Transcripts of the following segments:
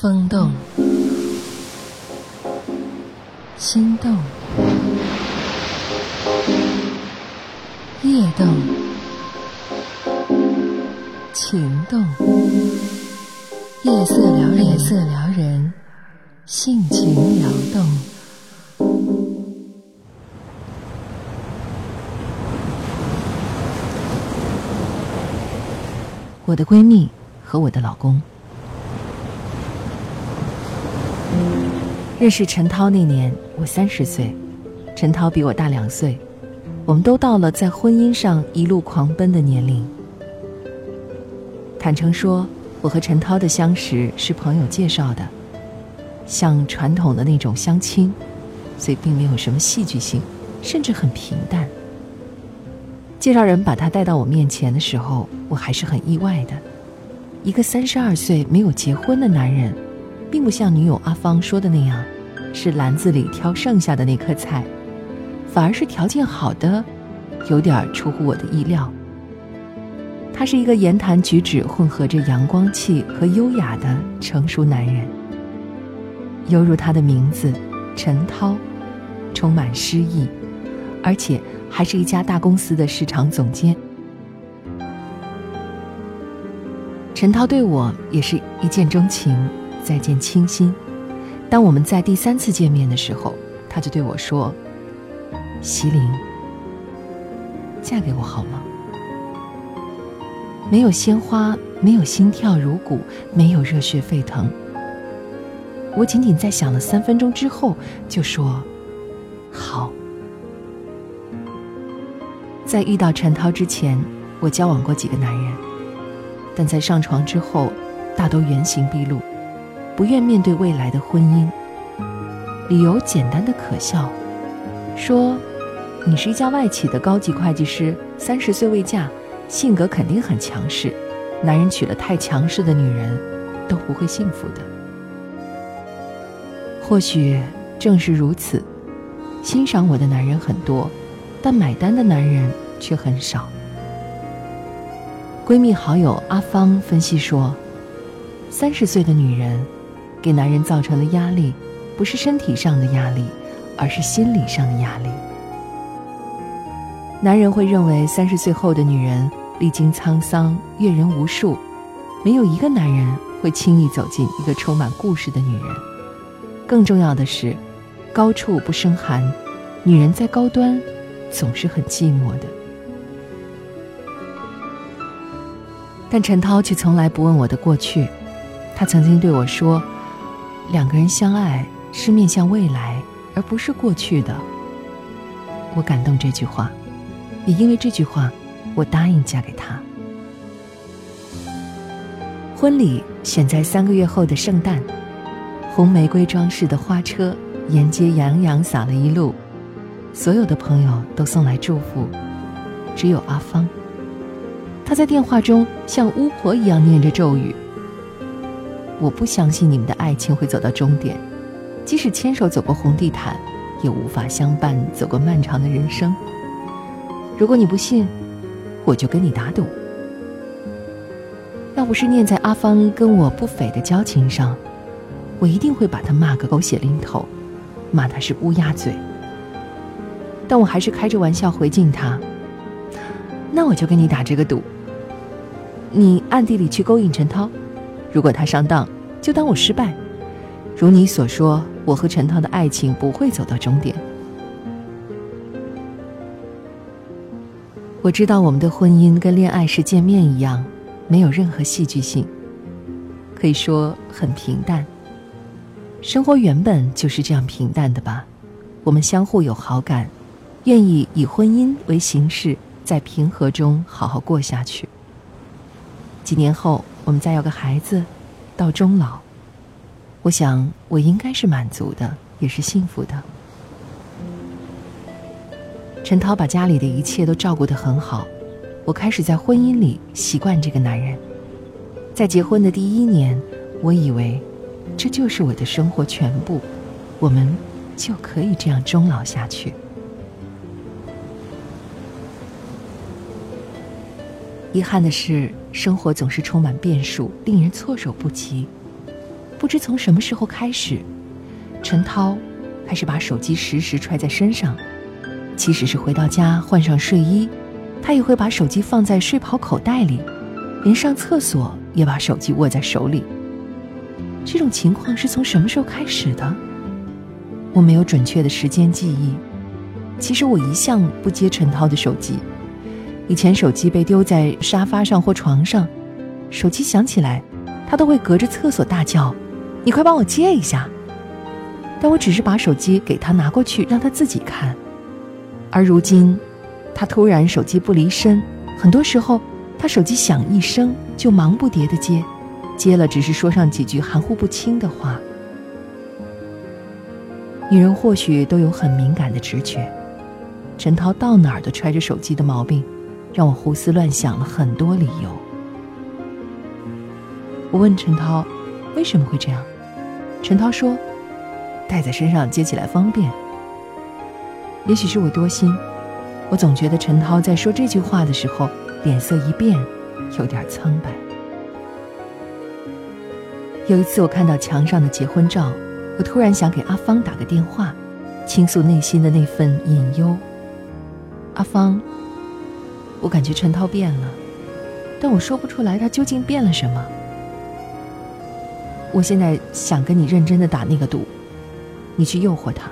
风动，心动，夜动，情动，夜色撩人，夜色撩人，性情撩动。我的闺蜜和我的老公。认识陈涛那年，我三十岁，陈涛比我大两岁，我们都到了在婚姻上一路狂奔的年龄。坦诚说，我和陈涛的相识是朋友介绍的，像传统的那种相亲，所以并没有什么戏剧性，甚至很平淡。介绍人把他带到我面前的时候，我还是很意外的。一个三十二岁没有结婚的男人，并不像女友阿芳说的那样，是篮子里挑剩下的那颗菜，反而是条件好的，有点出乎我的意料。他是一个言谈举止混合着阳光气和优雅的成熟男人，犹如他的名字陈涛，充满诗意，而且还是一家大公司的市场总监。陈涛对我也是一见钟情，再见倾心。当我们在第三次见面的时候，他就对我说：“席琳，嫁给我好吗？”没有鲜花，没有心跳如鼓，没有热血沸腾。我仅仅在想了三分钟之后，就说：“好。”在遇到陈涛之前，我交往过几个男人，但在上床之后，大都原形毕露，不愿面对未来的婚姻。理由简单的可笑，说：“你是一家外企的高级会计师，三十岁未嫁。”性格肯定很强势，男人娶了太强势的女人，都不会幸福的。或许正是如此，欣赏我的男人很多，但买单的男人却很少。闺蜜好友阿芳分析说，三十岁的女人，给男人造成的压力，不是身体上的压力，而是心理上的压力。男人会认为三十岁后的女人历经沧桑、阅人无数，没有一个男人会轻易走进一个充满故事的女人。更重要的是，高处不胜寒，女人在高端总是很寂寞的。但陈涛却从来不问我的过去，他曾经对我说：“两个人相爱是面向未来，而不是过去的。”我感动这句话。也因为这句话，我答应嫁给他。婚礼选在三个月后的圣诞，红玫瑰装饰的花车沿街洋洋洒了一路，所有的朋友都送来祝福，只有阿芳，她在电话中像巫婆一样念着咒语。我不相信你们的爱情会走到终点，即使牵手走过红地毯，也无法相伴走过漫长的人生。如果你不信，我就跟你打赌。要不是念在阿芳跟我不菲的交情上，我一定会把他骂个狗血淋头，骂他是乌鸦嘴。但我还是开着玩笑回敬他。那我就跟你打这个赌。你暗地里去勾引陈涛，如果他上当，就当我失败。如你所说，我和陈涛的爱情不会走到终点。我知道我们的婚姻跟恋爱时见面一样，没有任何戏剧性，可以说很平淡。生活原本就是这样平淡的吧？我们相互有好感，愿意以婚姻为形式，在平和中好好过下去。几年后，我们再要个孩子，到终老，我想我应该是满足的，也是幸福的。陈涛把家里的一切都照顾得很好，我开始在婚姻里习惯这个男人。在结婚的第一年，我以为这就是我的生活全部，我们就可以这样终老下去。遗憾的是，生活总是充满变数，令人措手不及。不知从什么时候开始，陈涛开始把手机时时揣在身上，即使是回到家换上睡衣，他也会把手机放在睡袍口袋里，连上厕所也把手机握在手里。这种情况是从什么时候开始的？我没有准确的时间记忆。其实我一向不接陈涛的手机，以前手机被丢在沙发上或床上，手机响起来，他都会隔着厕所大叫。你快帮我接一下。但我只是把手机给他拿过去，让他自己看。而如今，他突然手机不离身，很多时候他手机响一声就忙不迭的接，接了只是说上几句含糊不清的话。女人或许都有很敏感的直觉，陈涛到哪儿都揣着手机的毛病，让我胡思乱想了很多理由。我问陈涛。为什么会这样？陈涛说：“带在身上接起来方便。”也许是我多心，我总觉得陈涛在说这句话的时候脸色一变，有点苍白。有一次我看到墙上的结婚照，我突然想给阿芳打个电话，倾诉内心的那份隐忧。阿芳，我感觉陈涛变了，但我说不出来他究竟变了什么。我现在想跟你认真的打那个赌，你去诱惑他，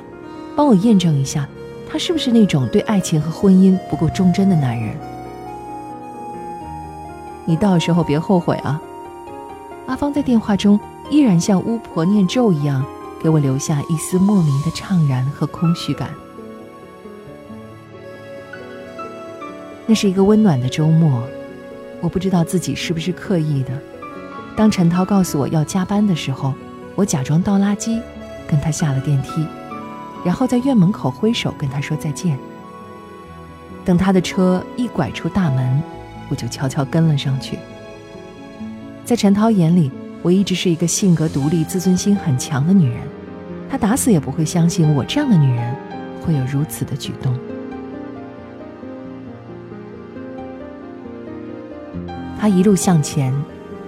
帮我验证一下，他是不是那种对爱情和婚姻不够忠贞的男人。你到时候别后悔啊！阿芳在电话中依然像巫婆念咒一样，给我留下一丝莫名的怅然和空虚感。那是一个温暖的周末，我不知道自己是不是刻意的。当陈涛告诉我要加班的时候，我假装倒垃圾，跟他下了电梯，然后在院门口挥手跟他说再见。等他的车一拐出大门，我就悄悄跟了上去。在陈涛眼里，我一直是一个性格独立、自尊心很强的女人，他打死也不会相信我这样的女人会有如此的举动。他一路向前。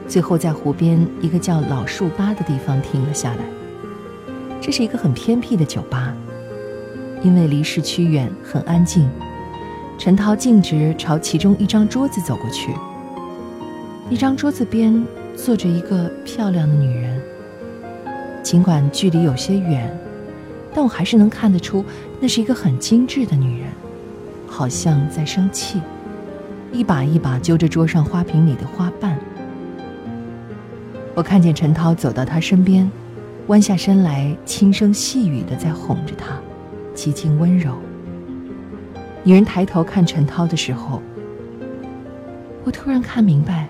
最后，在湖边一个叫老树吧的地方停了下来。这是一个很偏僻的酒吧，因为离市区远，很安静。陈涛径直朝其中一张桌子走过去。一张桌子边坐着一个漂亮的女人。尽管距离有些远，但我还是能看得出，那是一个很精致的女人，好像在生气，一把一把揪着桌上花瓶里的花瓣。我看见陈涛走到他身边，弯下身来，轻声细语的在哄着他，极尽温柔。女人抬头看陈涛的时候，我突然看明白，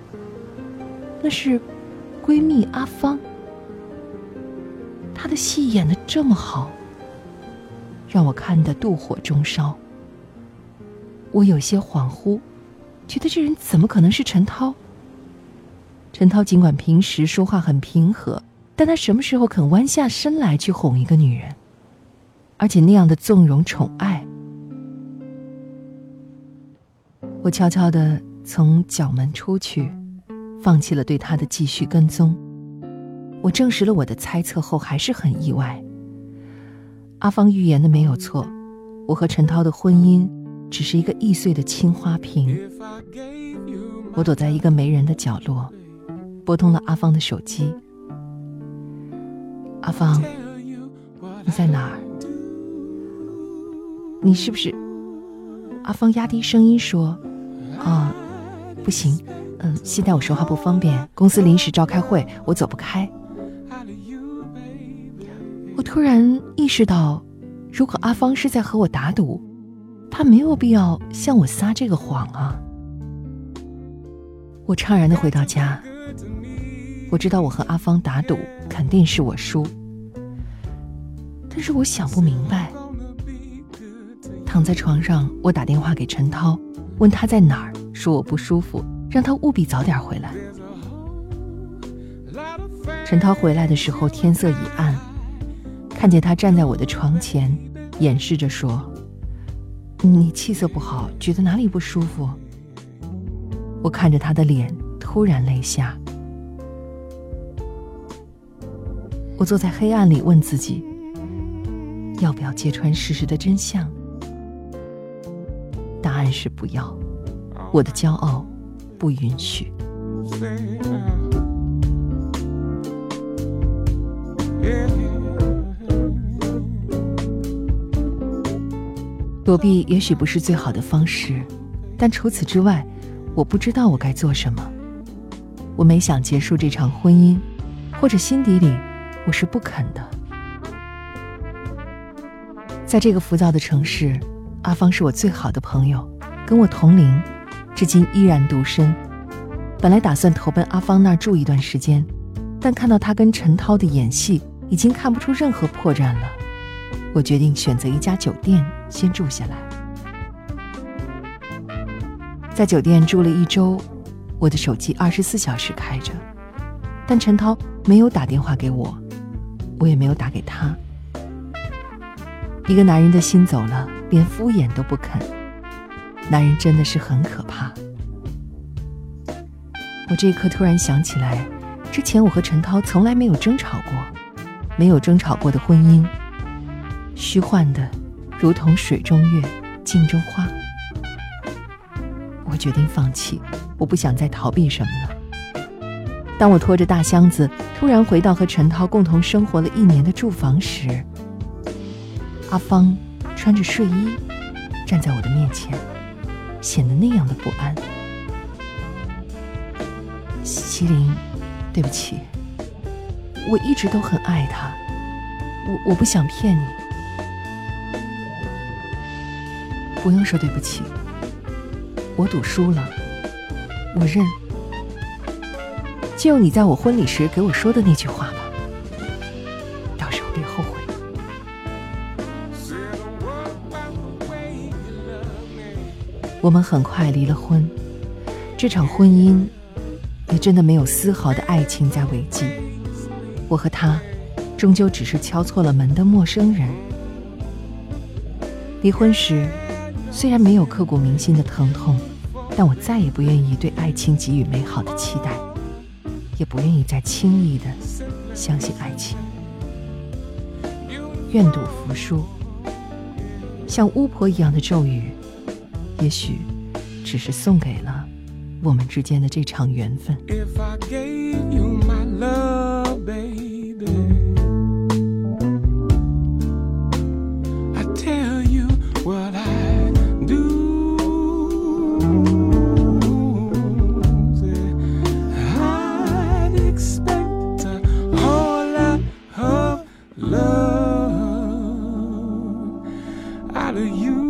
那是闺蜜阿芳。她的戏演的这么好，让我看得妒火中烧。我有些恍惚，觉得这人怎么可能是陈涛？陈涛尽管平时说话很平和，但他什么时候肯弯下身来去哄一个女人，而且那样的纵容宠爱？我悄悄的从角门出去，放弃了对他的继续跟踪。我证实了我的猜测后，还是很意外。阿芳预言的没有错，我和陈涛的婚姻只是一个易碎的青花瓶。我躲在一个没人的角落。拨通了阿芳的手机。阿芳，你在哪儿？你是不是？阿芳压低声音说：“啊，不行，嗯，现在我说话不方便，公司临时召开会，我走不开。”我突然意识到，如果阿芳是在和我打赌，他没有必要向我撒这个谎啊。我怅然的回到家。我知道我和阿芳打赌肯定是我输，但是我想不明白。躺在床上，我打电话给陈涛，问他在哪儿，说我不舒服，让他务必早点回来。陈涛回来的时候天色已暗，看见他站在我的床前，掩饰着说：“你气色不好，觉得哪里不舒服？”我看着他的脸，突然泪下。我坐在黑暗里问自己：要不要揭穿事实的真相？答案是不要。我的骄傲不允许。躲避也许不是最好的方式，但除此之外，我不知道我该做什么。我没想结束这场婚姻，或者心底里我是不肯的。在这个浮躁的城市，阿芳是我最好的朋友，跟我同龄，至今依然独身。本来打算投奔阿芳那儿住一段时间，但看到他跟陈涛的演戏，已经看不出任何破绽了。我决定选择一家酒店先住下来。在酒店住了一周，我的手机二十四小时开着，但陈涛没有打电话给我，我也没有打给他。一个男人的心走了，连敷衍都不肯。男人真的是很可怕。我这一刻突然想起来，之前我和陈涛从来没有争吵过，没有争吵过的婚姻，虚幻的，如同水中月，镜中花。我决定放弃，我不想再逃避什么了。当我拖着大箱子突然回到和陈涛共同生活了一年的住房时，阿芳穿着睡衣站在我的面前，显得那样的不安。麒麟，对不起，我一直都很爱他，我我不想骗你，不用说对不起，我赌输了，我认，就你在我婚礼时给我说的那句话吧，到时候别后悔。我们很快离了婚，这场婚姻。也真的没有丝毫的爱情在维系，我和他，终究只是敲错了门的陌生人。离婚时，虽然没有刻骨铭心的疼痛，但我再也不愿意对爱情给予美好的期待，也不愿意再轻易的相信爱情。愿赌服输，像巫婆一样的咒语，也许只是送给了。我们之间的这场缘分。If I gave you my love, babe. out of you.